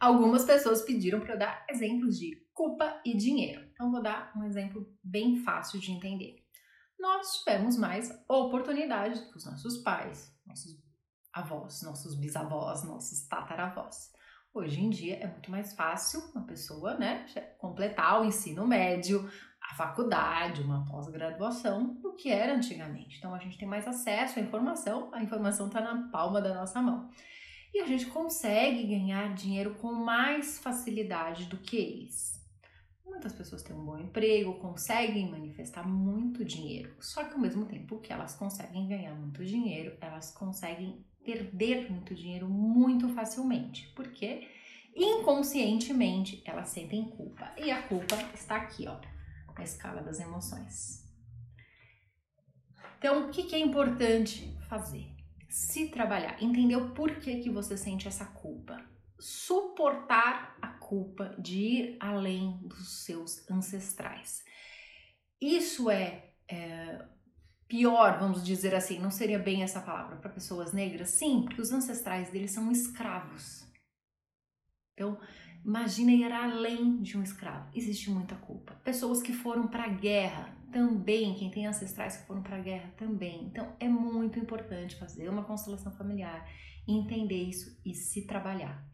Algumas pessoas pediram para eu dar exemplos de culpa e dinheiro. Então, vou dar um exemplo bem fácil de entender. Nós tivemos mais oportunidade que os nossos pais, nossos avós, nossos bisavós, nossos tataravós. Hoje em dia é muito mais fácil uma pessoa, né, completar o ensino médio, a faculdade, uma pós-graduação do que era antigamente. Então a gente tem mais acesso à informação, a informação está na palma da nossa mão. E a gente consegue ganhar dinheiro com mais facilidade do que eles. Muitas pessoas têm um bom emprego, conseguem manifestar muito dinheiro, só que ao mesmo tempo que elas conseguem ganhar muito dinheiro, elas conseguem perder muito dinheiro muito facilmente, porque inconscientemente elas sentem culpa. E a culpa está aqui, ó, na escala das emoções. Então, o que, é importante fazer? Se trabalhar, entender o porquê que você sente essa culpa, suportar a culpa de ir além dos seus ancestrais. Isso é, é pior, vamos dizer assim, não seria bem essa palavra para pessoas negras? Sim, porque os ancestrais deles são escravos. Então, imagina ir além de um escravo. Existe muita culpa. Pessoas que foram para a guerra também, quem tem ancestrais que foram para a guerra também. Então, é muito importante fazer uma constelação familiar, entender isso e se trabalhar.